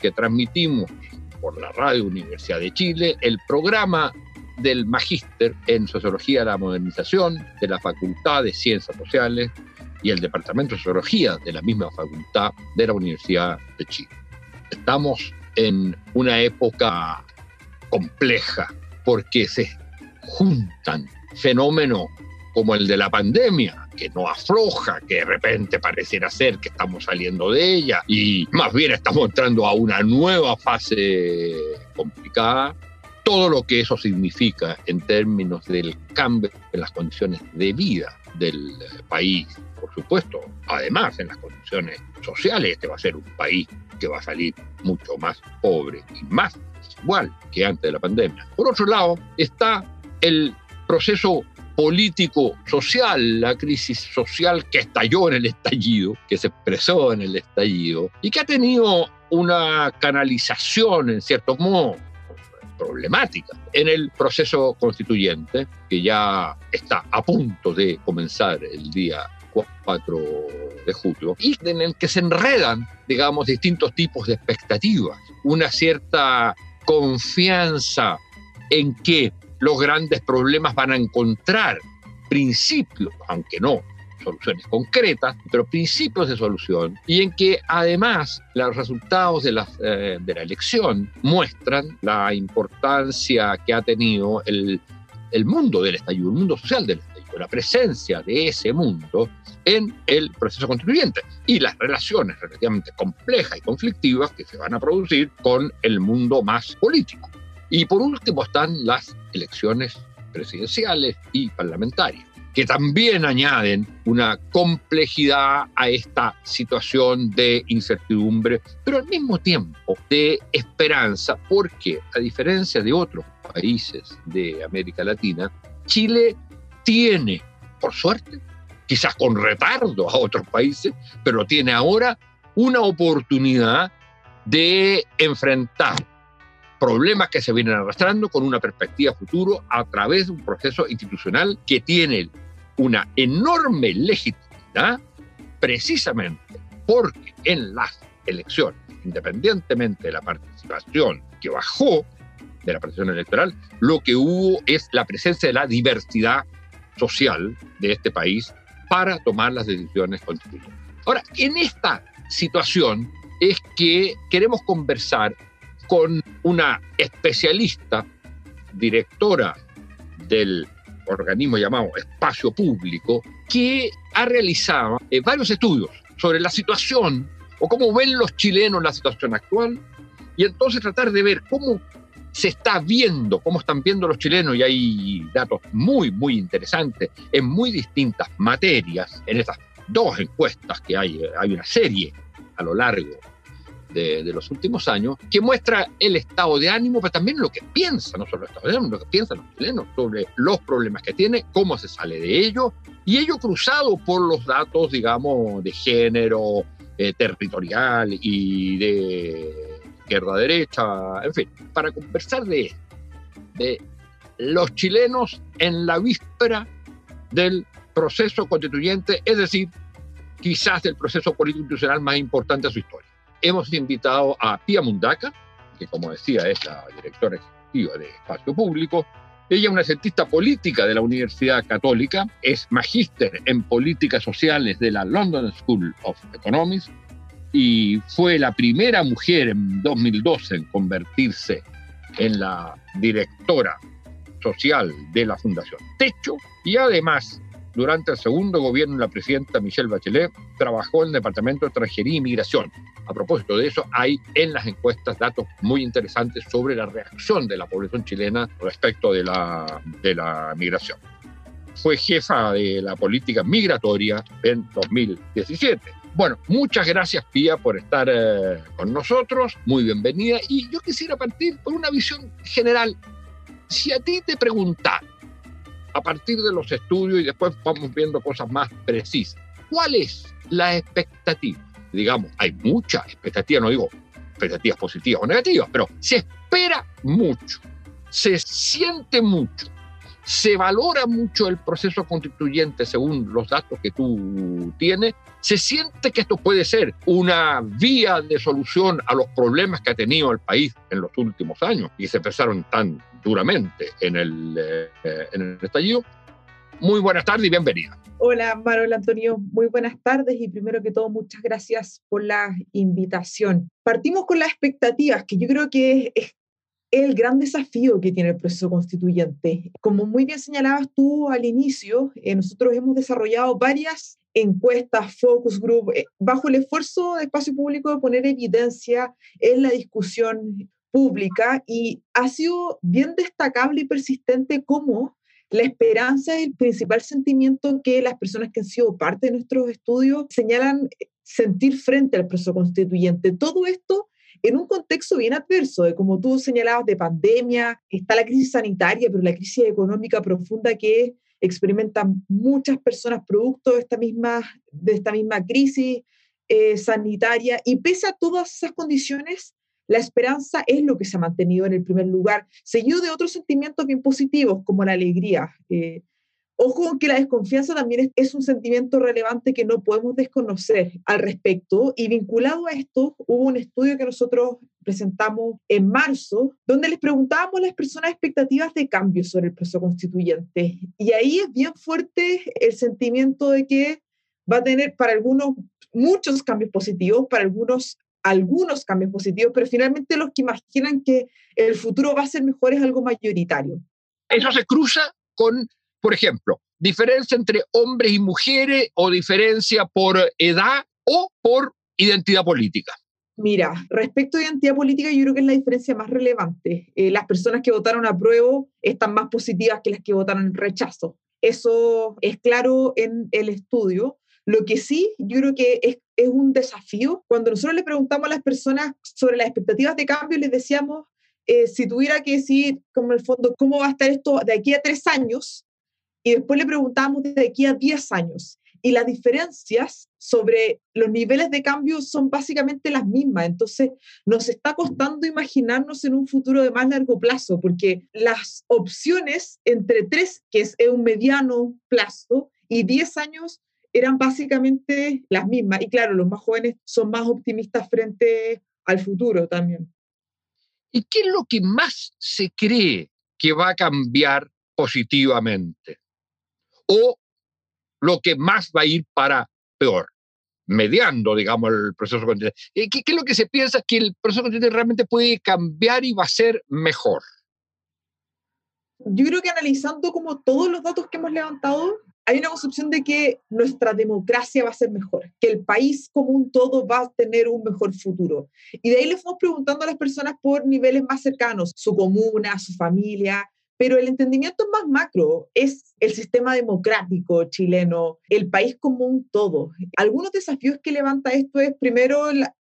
que transmitimos por la Radio Universidad de Chile, el programa del Magíster en Sociología de la Modernización de la Facultad de Ciencias Sociales y el Departamento de Sociología de la misma Facultad de la Universidad de Chile. Estamos en una época compleja porque se juntan fenómenos como el de la pandemia, que no afloja, que de repente pareciera ser que estamos saliendo de ella y más bien estamos entrando a una nueva fase complicada, todo lo que eso significa en términos del cambio en las condiciones de vida del país, por supuesto, además en las condiciones sociales, este va a ser un país que va a salir mucho más pobre y más igual que antes de la pandemia. Por otro lado, está el proceso político-social, la crisis social que estalló en el estallido, que se expresó en el estallido y que ha tenido una canalización, en cierto modo, problemática en el proceso constituyente, que ya está a punto de comenzar el día 4 de julio, y en el que se enredan, digamos, distintos tipos de expectativas, una cierta confianza en que los grandes problemas van a encontrar principios, aunque no soluciones concretas, pero principios de solución, y en que además los resultados de la, eh, de la elección muestran la importancia que ha tenido el, el mundo del estallido, el mundo social del estallido, la presencia de ese mundo en el proceso constituyente y las relaciones relativamente complejas y conflictivas que se van a producir con el mundo más político. Y por último están las elecciones presidenciales y parlamentarias, que también añaden una complejidad a esta situación de incertidumbre, pero al mismo tiempo de esperanza, porque a diferencia de otros países de América Latina, Chile tiene, por suerte, quizás con retardo a otros países, pero tiene ahora una oportunidad de enfrentar problemas que se vienen arrastrando con una perspectiva futuro a través de un proceso institucional que tiene una enorme legitimidad precisamente porque en las elecciones, independientemente de la participación que bajó de la participación electoral, lo que hubo es la presencia de la diversidad social de este país para tomar las decisiones constitucionales. Ahora, en esta situación es que queremos conversar con una especialista, directora del organismo llamado Espacio Público, que ha realizado eh, varios estudios sobre la situación o cómo ven los chilenos la situación actual y entonces tratar de ver cómo se está viendo, cómo están viendo los chilenos y hay datos muy, muy interesantes en muy distintas materias, en estas dos encuestas que hay, hay una serie a lo largo de, los últimos años, que muestra el estado de ánimo, pero también lo que piensa, no solo el estado de ánimo, lo que piensan los chilenos sobre los problemas que tiene, cómo se sale de ello, y ello cruzado por los datos, digamos, de género, eh, territorial y de izquierda-derecha, en fin, para conversar de, de los chilenos en la víspera del proceso constituyente, es decir, quizás del proceso político institucional más importante de su historia hemos invitado a Pia Mundaka, que como decía es la directora ejecutiva de Espacio Público. Ella es una cientista política de la Universidad Católica, es magíster en políticas sociales de la London School of Economics y fue la primera mujer en 2012 en convertirse en la directora social de la Fundación Techo y además durante el segundo gobierno de la presidenta Michelle Bachelet, trabajó en el Departamento de Extranjería y Migración. A propósito de eso, hay en las encuestas datos muy interesantes sobre la reacción de la población chilena respecto de la, de la migración. Fue jefa de la política migratoria en 2017. Bueno, muchas gracias Pía por estar eh, con nosotros, muy bienvenida. Y yo quisiera partir por una visión general. Si a ti te preguntan, a partir de los estudios y después vamos viendo cosas más precisas, ¿cuál es la expectativa? Digamos, hay mucha expectativa, no digo expectativas positivas o negativas, pero se espera mucho, se siente mucho se valora mucho el proceso constituyente según los datos que tú tienes, se siente que esto puede ser una vía de solución a los problemas que ha tenido el país en los últimos años y se empezaron tan duramente en el, eh, en el estallido. Muy buenas tardes y bienvenida. Hola, Manuel Antonio. Muy buenas tardes y primero que todo, muchas gracias por la invitación. Partimos con las expectativas, que yo creo que es el gran desafío que tiene el proceso constituyente. Como muy bien señalabas tú al inicio, eh, nosotros hemos desarrollado varias encuestas, focus group, eh, bajo el esfuerzo de espacio público de poner evidencia en la discusión pública y ha sido bien destacable y persistente cómo la esperanza es el principal sentimiento que las personas que han sido parte de nuestros estudios señalan eh, sentir frente al proceso constituyente. Todo esto en un contexto bien adverso, de como tú señalabas, de pandemia, está la crisis sanitaria, pero la crisis económica profunda que experimentan muchas personas producto de esta misma, de esta misma crisis eh, sanitaria. Y pese a todas esas condiciones, la esperanza es lo que se ha mantenido en el primer lugar, seguido de otros sentimientos bien positivos, como la alegría. Eh, Ojo que la desconfianza también es, un sentimiento relevante que no podemos desconocer al respecto y vinculado a esto hubo un estudio que nosotros presentamos en marzo donde les preguntábamos a las personas expectativas de cambio sobre el proceso constituyente y ahí es bien fuerte el sentimiento de que va a tener para algunos muchos cambios positivos, para algunos algunos cambios positivos, pero finalmente los que imaginan que el futuro va a ser mejor es algo mayoritario. Eso se cruza con por ejemplo, diferencia entre hombres y mujeres o diferencia por edad o por identidad política. Mira, respecto a identidad política, yo creo que es la diferencia más relevante. Eh, las personas que votaron a prueba están más positivas que las que votaron en rechazo. Eso es claro en el estudio. Lo que sí, yo creo que es, es un desafío. Cuando nosotros le preguntamos a las personas sobre las expectativas de cambio, les decíamos, eh, si tuviera que decir, como el fondo, cómo va a estar esto de aquí a tres años, y después le preguntamos de aquí a 10 años. Y las diferencias sobre los niveles de cambio son básicamente las mismas. Entonces, nos está costando imaginarnos en un futuro de más largo plazo, porque las opciones entre 3, que es un mediano plazo, y 10 años eran básicamente las mismas. Y claro, los más jóvenes son más optimistas frente al futuro también. ¿Y qué es lo que más se cree que va a cambiar positivamente? o lo que más va a ir para peor, mediando, digamos, el proceso constituyente. ¿Qué, ¿Qué, es lo que se piensa que el proceso constituyente realmente puede cambiar y va a ser mejor? Yo creo que analizando como todos los datos que hemos levantado, hay una concepción de que nuestra democracia va a ser mejor, que el país como un todo va a tener un mejor futuro. Y de ahí le fuimos preguntando a las personas por niveles más cercanos, su comuna, su familia, pero el entendimiento más macro es el sistema democrático chileno, el país como un todo. Algunos desafíos que levanta esto es, primero, la,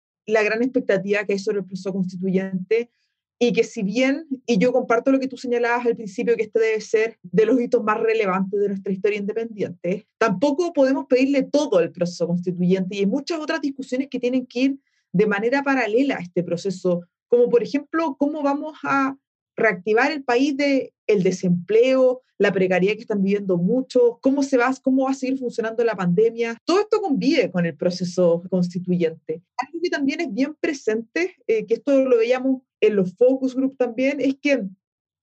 gran expectativa que hay sobre el proceso constituyente y que si bien, y yo comparto lo que tú señalabas al principio, que este debe ser de los hitos más relevantes de nuestra historia independiente, tampoco podemos pedirle todo al proceso constituyente y hay muchas otras discusiones que tienen que ir de manera paralela a este proceso, como por ejemplo, cómo vamos a reactivar el país de el desempleo, la precariedad que están viviendo muchos, cómo se va, cómo va a seguir funcionando la pandemia. Todo esto convive con el proceso constituyente. Algo que también es bien presente, eh, que esto lo veíamos en los focus group también, es que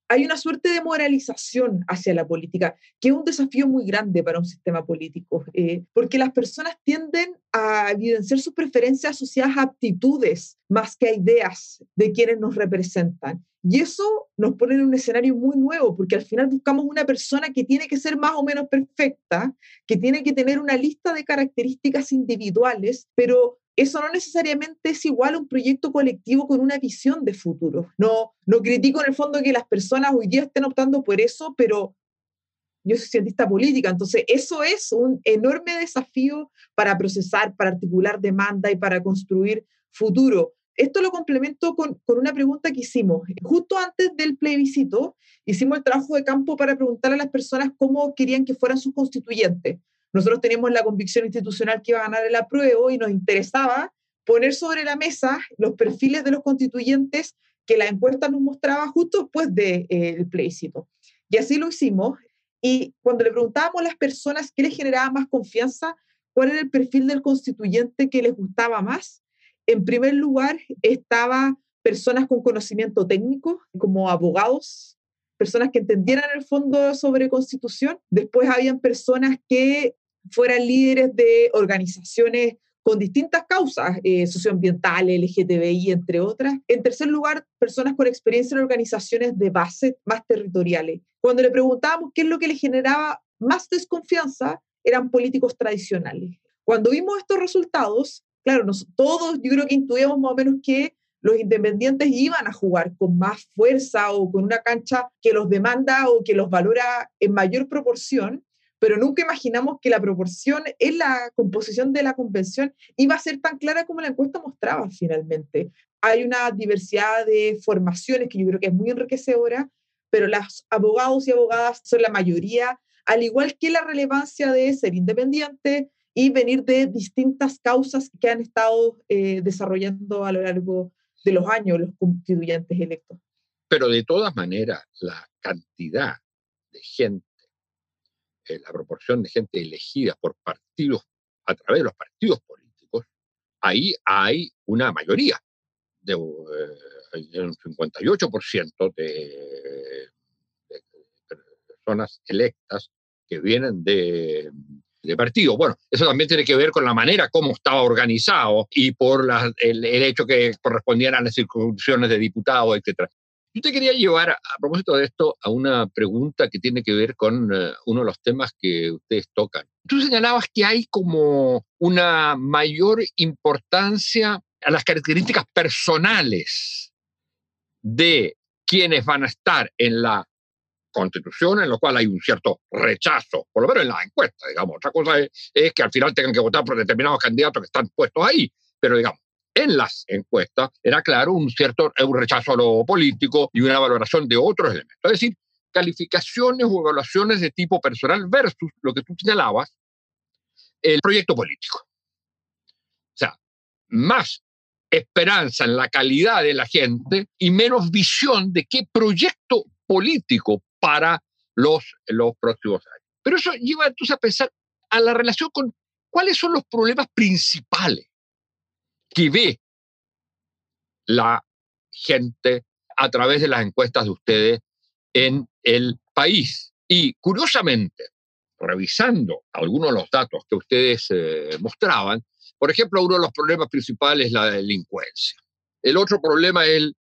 hay una suerte de moralización hacia la política, que es un desafío muy grande para un sistema político, eh, porque las personas tienden a evidenciar sus preferencias asociadas a aptitudes más que a ideas de quienes nos representan. Y eso nos pone en un escenario muy nuevo, porque al final buscamos una persona que tiene que ser más o menos perfecta, que tiene que tener una lista de características individuales, pero eso no necesariamente es igual a un proyecto colectivo con una visión de futuro. No, no critico en el fondo que las personas hoy día estén optando por eso, pero yo soy cientista política, entonces eso es un enorme desafío para procesar, para articular demanda y para construir futuro. Esto lo complemento con, con, una pregunta que hicimos. Justo antes del plebiscito, hicimos el trabajo de campo para preguntar a las personas cómo querían que fueran sus constituyentes. Nosotros teníamos la convicción institucional que iba a ganar el apruebo y nos interesaba poner sobre la mesa los perfiles de los constituyentes que la encuesta nos mostraba justo después del de, plebiscito. Y así lo hicimos. Y cuando le preguntábamos a las personas qué les generaba más confianza, cuál era el perfil del constituyente que les gustaba más, en primer lugar estaba personas con conocimiento técnico, como abogados, personas que entendieran el fondo sobre constitución. Después habían personas que fueran líderes de organizaciones con distintas causas eh, socioambientales, LGTBI, entre otras. En tercer lugar, personas con experiencia en organizaciones de base más territoriales. Cuando le preguntábamos qué es lo que le generaba más desconfianza, eran políticos tradicionales. Cuando vimos estos resultados, claro, todos yo creo que intuíamos más o menos que los independientes iban a jugar con más fuerza o con una cancha que los demanda o que los valora en mayor proporción, pero nunca imaginamos que la proporción en la composición de la convención iba a ser tan clara como la encuesta mostraba finalmente. Hay una diversidad de formaciones que yo creo que es muy enriquecedora, pero los abogados y abogadas son la mayoría, al igual que la relevancia de ser independiente y venir de distintas causas que han estado eh, desarrollando a lo largo de los años los constituyentes electos. Pero de todas maneras, la cantidad de gente eh, la proporción de gente elegida por partidos, a través de los partidos políticos, ahí hay una mayoría, de, eh, un 58% de, de, personas electas que vienen de, de partido. Bueno, eso también tiene que ver con la manera como estaba organizado y por el, el, hecho que correspondían a las circunscripciones de diputados, etc. Yo te quería llevar, a, propósito de esto, a una pregunta que tiene que ver con uh, uno de los temas que ustedes tocan. Tú señalabas que hay como una mayor importancia a las características personales de quienes van a estar en la constitución, en lo cual hay un cierto rechazo, por lo menos en la encuesta, digamos. Otra cosa es, es que al final tengan que votar por determinados candidatos que están puestos ahí, pero digamos, en las encuestas era claro un cierto un rechazo a lo político y una valoración de otros elementos. Es decir, calificaciones o evaluaciones de tipo personal versus lo que tú señalabas, el proyecto político. O sea, más esperanza en la calidad de la gente y menos visión de qué proyecto político para los, los próximos años. Pero eso lleva entonces a pensar a la relación con cuáles son los problemas principales que ve la gente a través de las encuestas de ustedes en el país. Y curiosamente, revisando algunos de los datos que ustedes eh, mostraban, por ejemplo, uno de los problemas principales es la delincuencia. El otro problema es el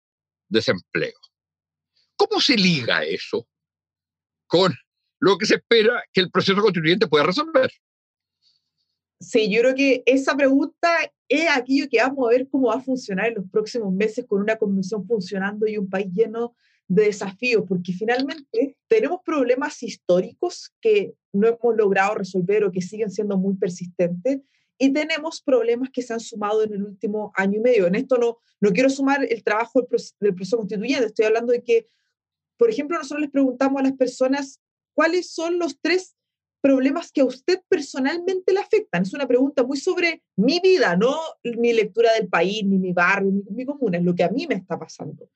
desempleo. ¿Cómo se liga eso con lo que se espera que el proceso constituyente pueda resolver? Sí, yo creo que esa pregunta es aquello que vamos a ver cómo va a funcionar en los próximos meses con una convención funcionando y un país lleno de desafíos, porque finalmente tenemos problemas históricos que no hemos logrado resolver o que siguen siendo muy persistentes, y tenemos problemas que se han sumado en el último año y medio. En esto no, no quiero sumar el trabajo del proceso, del proceso constituyente, estoy hablando de que, por ejemplo, nosotros les preguntamos a las personas cuáles son los tres problemas que a usted personalmente le afectan. Es una pregunta muy sobre mi vida, no mi lectura del país, ni mi barrio, ni mi comuna, es lo que a mí me está pasando.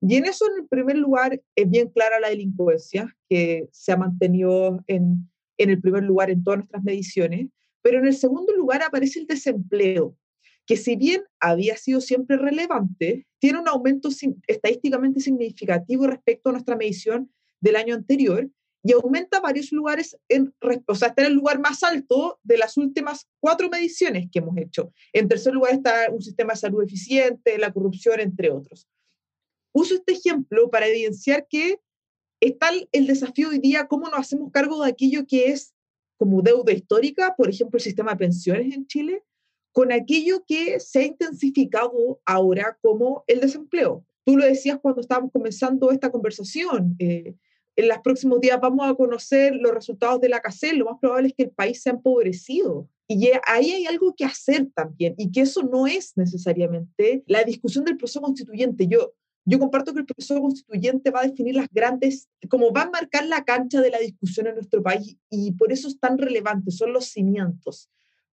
Y en eso, en el primer lugar, es bien clara la delincuencia, que se ha mantenido en, en el primer lugar en todas nuestras mediciones, pero en el segundo lugar aparece el desempleo, que si bien había sido siempre relevante, tiene un aumento estadísticamente significativo respecto a nuestra medición del año anterior, y aumenta varios lugares, en, o sea, está en el lugar más alto de las últimas cuatro mediciones que hemos hecho. En tercer lugar está un sistema de salud eficiente, la corrupción, entre otros. Uso este ejemplo para evidenciar que está el desafío hoy día, cómo nos hacemos cargo de aquello que es como deuda histórica, por ejemplo, el sistema de pensiones en Chile, con aquello que se ha intensificado ahora como el desempleo. Tú lo decías cuando estábamos comenzando esta conversación. Eh, en los próximos días vamos a conocer los resultados de la CACEL, lo más probable es que el país se ha empobrecido. Y ahí hay algo que hacer también, y que eso no es necesariamente la discusión del proceso constituyente. Yo, yo comparto que el proceso constituyente va a definir las grandes, como va a marcar la cancha de la discusión en nuestro país, y por eso es tan relevante, son los cimientos.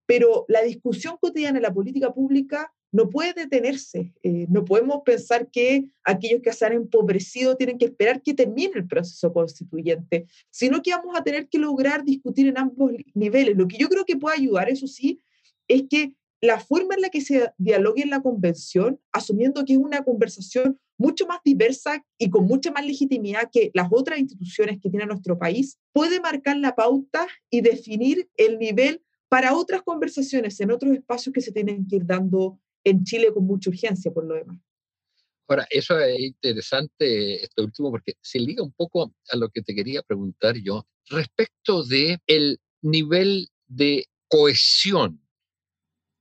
Pero la discusión cotidiana en la política pública no puede detenerse. Eh, no podemos pensar que aquellos que se han empobrecido tienen que esperar que termine el proceso constituyente, sino que vamos a tener que lograr discutir en ambos niveles. Lo que yo creo que puede ayudar, eso sí, es que la forma en la que se dialogue en la convención, asumiendo que es una conversación mucho más diversa y con mucha más legitimidad que las otras instituciones que tiene nuestro país, puede marcar la pauta y definir el nivel para otras conversaciones en otros espacios que se tienen que ir dando en Chile con mucha urgencia por lo demás. Ahora, eso es interesante, esto último, porque se liga un poco a lo que te quería preguntar yo respecto de el nivel de cohesión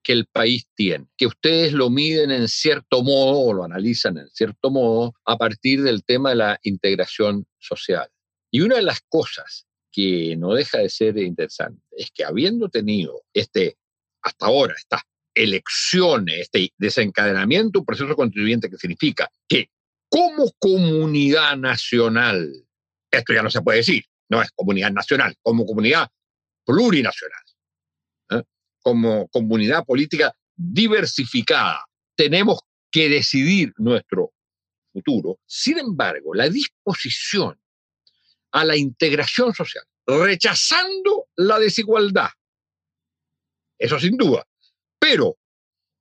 que el país tiene, que ustedes lo miden en cierto modo o lo analizan en cierto modo a partir del tema de la integración social. Y una de las cosas que no deja de ser interesante es que habiendo tenido este, hasta ahora, estas elecciones, este desencadenamiento, un proceso constituyente que significa que como comunidad nacional, esto ya no se puede decir, no es comunidad nacional, como comunidad plurinacional, ¿eh? como comunidad política diversificada, tenemos que decidir nuestro futuro. Sin embargo, la disposición a la integración social, rechazando la desigualdad, eso sin duda, pero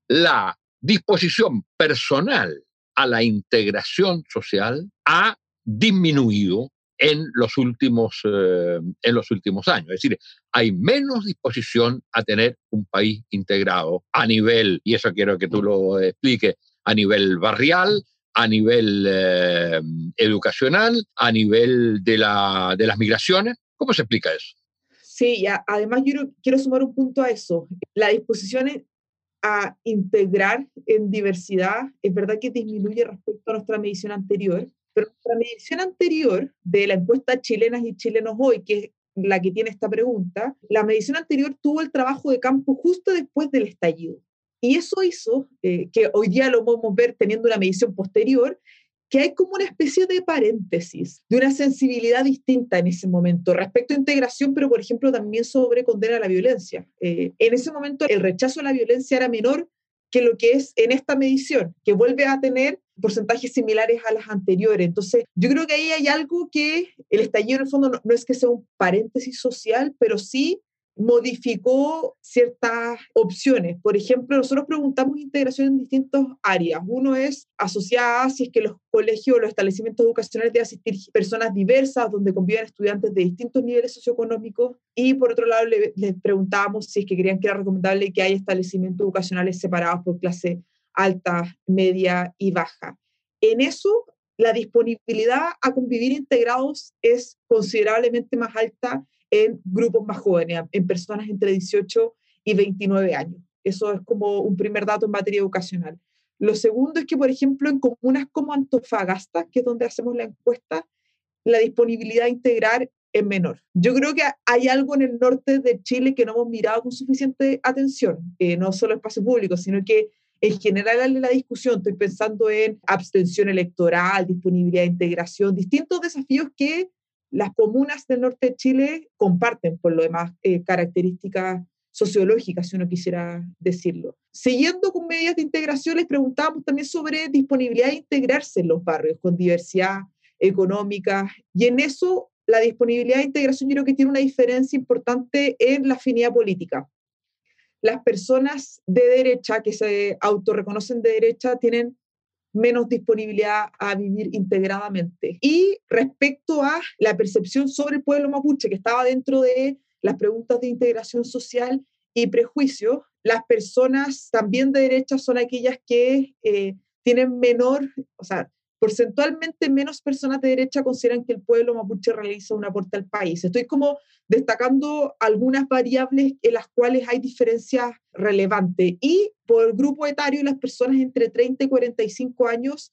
la disposición personal a la integración social ha disminuido en los últimos, eh, en los últimos años. Es decir, hay menos disposición a tener un país integrado a nivel, y eso quiero que tú lo expliques, a nivel barrial, a nivel eh, educacional, a nivel de, la, de las migraciones. ¿Cómo se explica eso? Sí, y además yo quiero sumar un punto a eso. La disposición a integrar en diversidad, es verdad que disminuye respecto a nuestra medición anterior, pero nuestra medición anterior de la encuesta Chilenas y Chilenos Hoy, que es la que tiene esta pregunta, la medición anterior tuvo el trabajo de campo justo después del estallido. Y eso hizo eh, que hoy día lo podemos ver teniendo una medición posterior, que hay como una especie de paréntesis, de una sensibilidad distinta en ese momento respecto a integración, pero por ejemplo también sobre condena a la violencia. Eh, en ese momento el rechazo a la violencia era menor que lo que es en esta medición, que vuelve a tener porcentajes similares a las anteriores. Entonces, yo creo que ahí hay algo que el estallido en el fondo no es que sea un paréntesis social, pero sí modificó ciertas opciones. Por ejemplo, nosotros preguntamos integración en distintas áreas. Uno es asociada a si es que los colegios o los establecimientos educacionales deben asistir personas diversas, donde conviven estudiantes de distintos niveles socioeconómicos. Y por otro lado, les le preguntábamos si es que querían que era recomendable que haya establecimientos educacionales separados por clase alta, media y baja. En eso, la disponibilidad a convivir integrados es considerablemente más alta en grupos más jóvenes, en personas entre 18 y 29 años. Eso es como un primer dato en materia educacional. Lo segundo es que, por ejemplo, en comunas como Antofagasta, que es donde hacemos la encuesta, la disponibilidad de integrar es menor. Yo creo que hay algo en el norte de Chile que no hemos mirado con suficiente atención, eh, no solo espacio público, sino que en general en la discusión estoy pensando en abstención electoral, disponibilidad de integración, distintos desafíos que las comunas del norte de Chile comparten, por lo demás, eh, características sociológicas, si uno quisiera decirlo. Siguiendo con medidas de integración, les preguntábamos también sobre disponibilidad de integrarse en los barrios con diversidad económica. Y en eso, la disponibilidad de integración yo creo que tiene una diferencia importante en la afinidad política. Las personas de derecha que se autorreconocen de derecha tienen menos disponibilidad a vivir integradamente. Y respecto a la percepción sobre el pueblo mapuche, que estaba dentro de las preguntas de integración social y prejuicio, las personas también de derecha son aquellas que eh, tienen menor, o sea, porcentualmente menos personas de derecha consideran que el pueblo mapuche realiza un aporte al país. Estoy como destacando algunas variables en las cuales hay diferencias relevantes. Y por grupo etario, las personas entre 30 y 45 años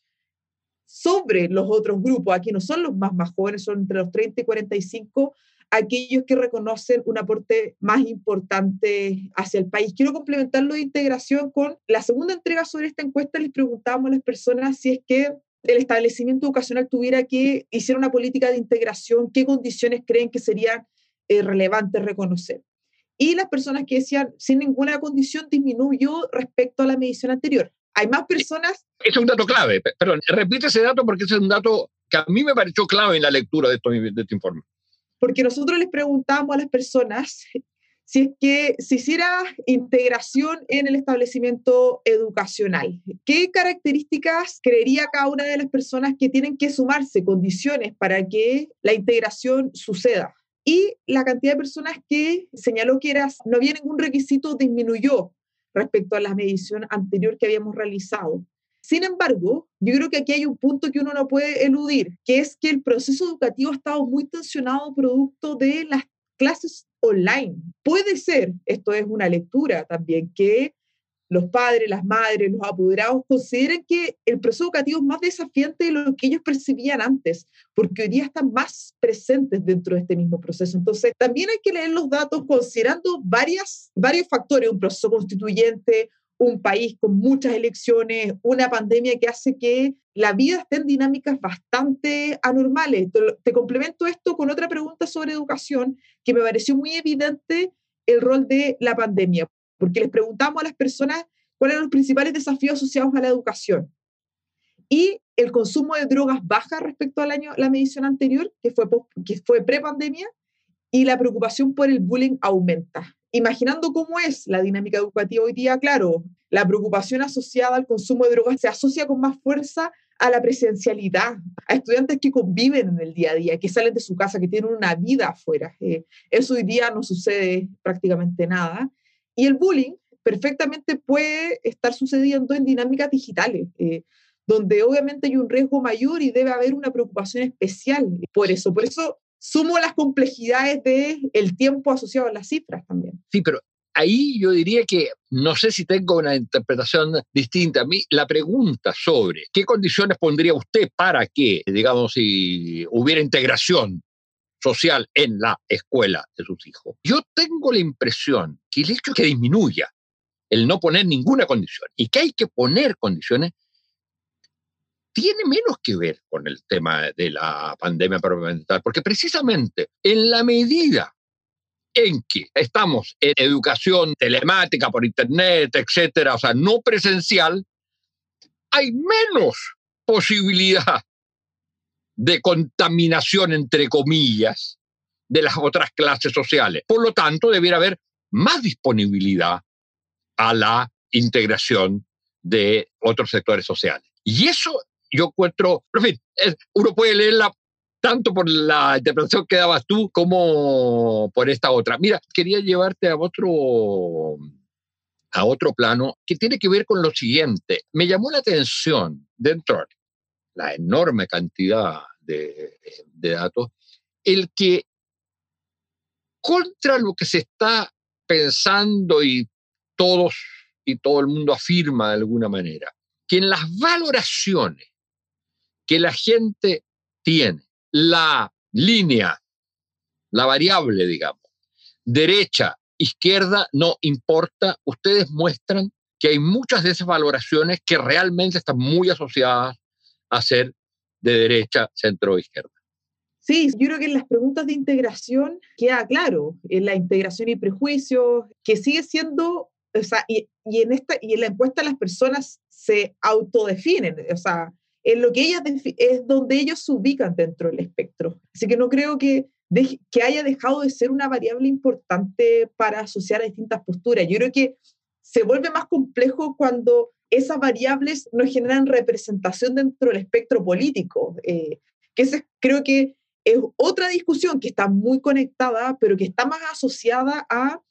sobre los otros grupos. Aquí no son los más, más jóvenes, son entre los 30 y 45, aquellos que reconocen un aporte más importante hacia el país. Quiero complementarlo de integración con la segunda entrega sobre esta encuesta. Les preguntábamos a las personas si es que el establecimiento educacional tuviera que hacer una política de integración, qué condiciones creen que serían eh, relevantes reconocer. Y las personas que decían sin ninguna condición disminuyó respecto a la medición anterior. Hay más personas. Es un dato clave, perdón, repite ese dato porque ese es un dato que a mí me pareció clave en la lectura de, de este informe porque nosotros les preguntamos a las personas si es que se hiciera integración en el establecimiento educacional. ¿Qué características creería cada una de las personas que tienen que sumarse, condiciones para que la integración suceda? Y la cantidad de personas que señaló que era, no había ningún requisito disminuyó respecto a la medición anterior que habíamos realizado. Sin embargo, yo creo que aquí hay un punto que uno no puede eludir, que es que el proceso educativo ha estado muy tensionado producto de las clases online. Puede ser, esto es una lectura también, que los padres, las madres, los apoderados consideren que el proceso educativo es más desafiante de lo que ellos percibían antes, porque hoy día están más presentes dentro de este mismo proceso. Entonces, también hay que leer los datos considerando varias, varios factores, un proceso constituyente, un país con muchas elecciones, una pandemia que hace que la vida esté en dinámicas bastante anormales. Te, complemento esto con otra pregunta sobre educación que me pareció muy evidente el rol de la pandemia, porque les preguntamos a las personas cuáles eran los principales desafíos asociados a la educación. Y el consumo de drogas baja respecto al año, la medición anterior, que fue, que fue pre-pandemia, y la preocupación por el bullying aumenta imaginando cómo es la dinámica educativa hoy día, claro, la preocupación asociada al consumo de drogas se asocia con más fuerza a la presencialidad, a estudiantes que conviven en el día a día, que salen de su casa, que tienen una vida afuera. Eh, eso hoy día no sucede prácticamente nada. Y el bullying perfectamente puede estar sucediendo en dinámicas digitales, eh, donde obviamente hay un riesgo mayor y debe haber una preocupación especial por eso. Por eso sumo las complejidades del el tiempo asociado a las cifras también. Sí, pero ahí yo diría que no sé si tengo una interpretación distinta. A mí la pregunta sobre qué condiciones pondría usted para que, digamos, si hubiera integración social en la escuela de sus hijos. Yo tengo la impresión que el hecho que disminuya el no poner ninguna condición y que hay que poner condiciones tiene menos que ver con el tema de la pandemia propiamente porque precisamente en la medida en que estamos en educación telemática por internet, etcétera, o sea, no presencial, hay menos posibilidad de contaminación, entre comillas, de las otras clases sociales. Por lo tanto, debiera haber más disponibilidad a la integración de otros sectores sociales. Y eso yo encuentro, en fin, uno puede leerla tanto por la interpretación que dabas tú como por esta otra. Mira, quería llevarte a otro, a otro plano que tiene que ver con lo siguiente. Me llamó la atención dentro de la enorme cantidad de, de datos, el que contra lo que se está pensando y todos y todo el mundo afirma de alguna manera, que en las valoraciones que la gente tiene la línea, la variable, digamos, derecha, izquierda, no importa, ustedes muestran que hay muchas de esas valoraciones que realmente están muy asociadas a ser de derecha, centro o izquierda. Sí, yo creo que en las preguntas de integración queda claro, en la integración y prejuicios, que sigue siendo, o sea, y, y, en esta, y en la encuesta las personas se autodefinen, o sea, en lo que ellas es donde ellos se ubican dentro del espectro. Así que no creo que, que haya dejado de ser una variable importante para asociar a distintas posturas. Yo creo que se vuelve más complejo cuando esas variables no generan representación dentro del espectro político, eh, que ese, creo que es otra discusión que está muy conectada, pero que está más asociada a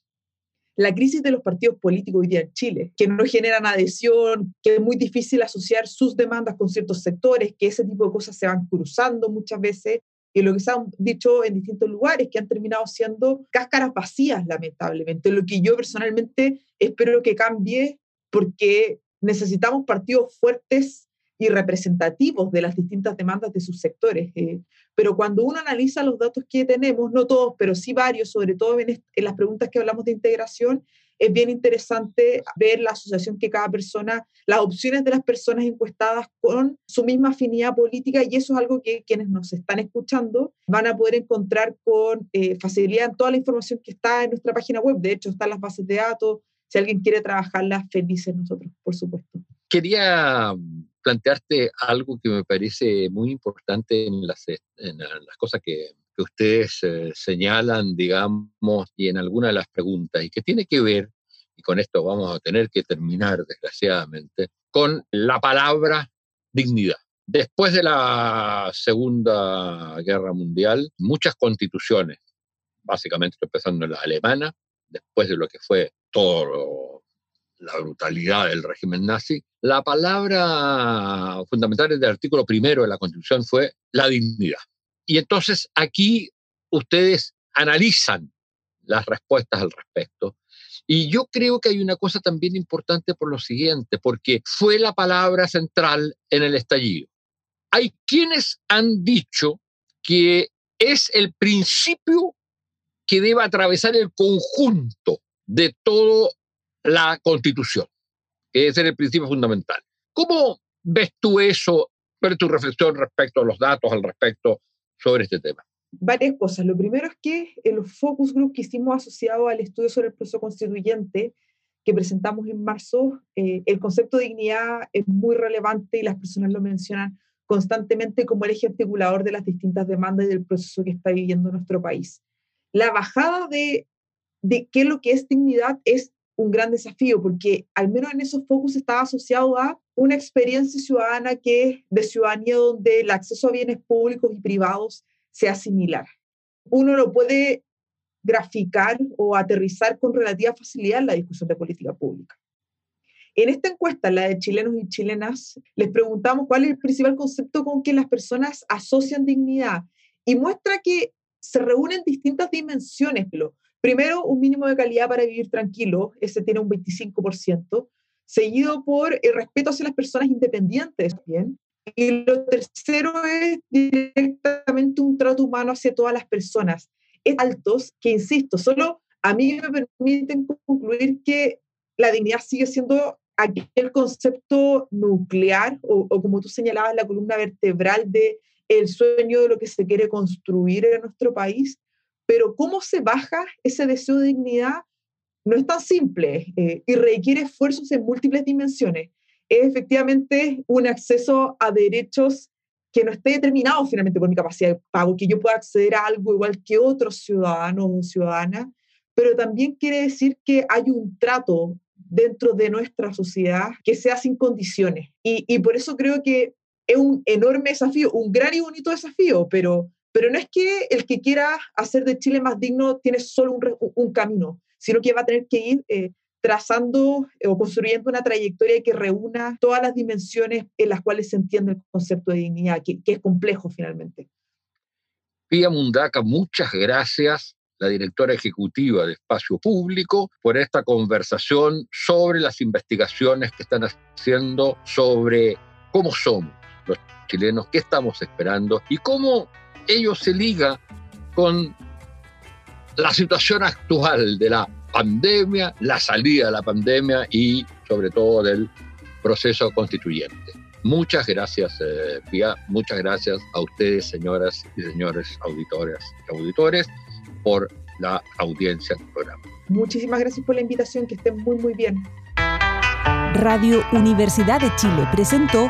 la crisis de los partidos políticos hoy día en Chile, que no generan adhesión, que es muy difícil asociar sus demandas con ciertos sectores, que ese tipo de cosas se van cruzando muchas veces y lo que se han dicho en distintos lugares, que han terminado siendo cáscaras vacías, lamentablemente. Lo que yo personalmente espero que cambie, porque necesitamos partidos fuertes y representativos de las distintas demandas de sus sectores. Eh, pero cuando uno analiza los datos que tenemos, no todos, pero sí varios, sobre todo en, en las preguntas que hablamos de integración, es bien interesante ver la asociación que cada persona, las opciones de las personas encuestadas con su misma afinidad política y eso es algo que quienes nos están escuchando van a poder encontrar con eh, facilidad en toda la información que está en nuestra página web. De hecho, están las bases de datos. Si alguien quiere trabajarlas, felices nosotros, por supuesto. Quería plantearte algo que me parece muy importante en las, en las cosas que, que ustedes eh, señalan, digamos, y en alguna de las preguntas, y que tiene que ver, y con esto vamos a tener que terminar, desgraciadamente, con la palabra dignidad. Después de la Segunda Guerra Mundial, muchas constituciones, básicamente empezando en la alemana, después de lo que fue todo la brutalidad del régimen nazi, la palabra fundamental del artículo primero de la Constitución fue la dignidad. Y entonces aquí ustedes analizan las respuestas al respecto. Y yo creo que hay una cosa también importante por lo siguiente, porque fue la palabra central en el estallido. Hay quienes han dicho que es el principio que debe atravesar el conjunto de toda la constitución, que es el principio fundamental. ¿Cómo ves tú eso? Ver tu reflexión respecto a los datos al respecto sobre este tema? Varias cosas. Lo primero es que el focus group que hicimos asociado al estudio sobre el proceso constituyente que presentamos en marzo, eh, el concepto de dignidad es muy relevante y las personas lo mencionan constantemente como el eje articulador de las distintas demandas y del proceso que está viviendo nuestro país. La bajada de, de qué lo que es dignidad es un gran desafío, porque al menos en esos focus estaba asociado a una experiencia ciudadana que de ciudadanía donde el acceso a bienes públicos y privados sea similar. Uno lo puede graficar o aterrizar con relativa facilidad en la discusión de política pública. En esta encuesta, la de chilenos y chilenas, les preguntamos cuál es el principal concepto con que las personas asocian dignidad y muestra que se reúnen distintas dimensiones. Primero, un mínimo de calidad para vivir tranquilo, ese tiene un 25% seguido por el respeto hacia las personas independientes bien. Y lo tercero es directamente un trato humano hacia todas las personas. Es altos que, insisto, solo a mí me permiten concluir que la dignidad sigue siendo aquel concepto nuclear o, o, como tú señalabas, la columna vertebral de el sueño de lo que se quiere construir en nuestro país, pero cómo se baja ese deseo de dignidad no es tan simple eh, y requiere esfuerzos en múltiples dimensiones. Es efectivamente un acceso a derechos que no esté determinado finalmente por mi capacidad de pago, que yo pueda acceder a algo igual que otros ciudadanos o ciudadanas, pero también quiere decir que hay un trato dentro de nuestra sociedad que sea sin condiciones. Y, y por eso creo que es un enorme desafío, un gran y bonito desafío, pero, pero no es que el que quiera hacer de Chile más digno tiene solo un, un camino sino que va a tener que ir eh, trazando eh, o construyendo una trayectoria que reúna todas las dimensiones en las cuales se entiende el concepto de dignidad, que, es complejo finalmente. Pía Mundaca, muchas gracias, la directora ejecutiva de Espacio Público, por esta conversación sobre las investigaciones que están haciendo sobre cómo somos los chilenos, qué estamos esperando y cómo ello se liga con la situación actual de la pandemia, la salida de la pandemia y sobre todo del proceso constituyente. Muchas gracias, eh, Pia. Muchas gracias a ustedes, señoras y señores auditores y auditores, por la audiencia del programa. Muchísimas gracias por la invitación, que estén muy, muy bien. Radio Universidad de Chile presentó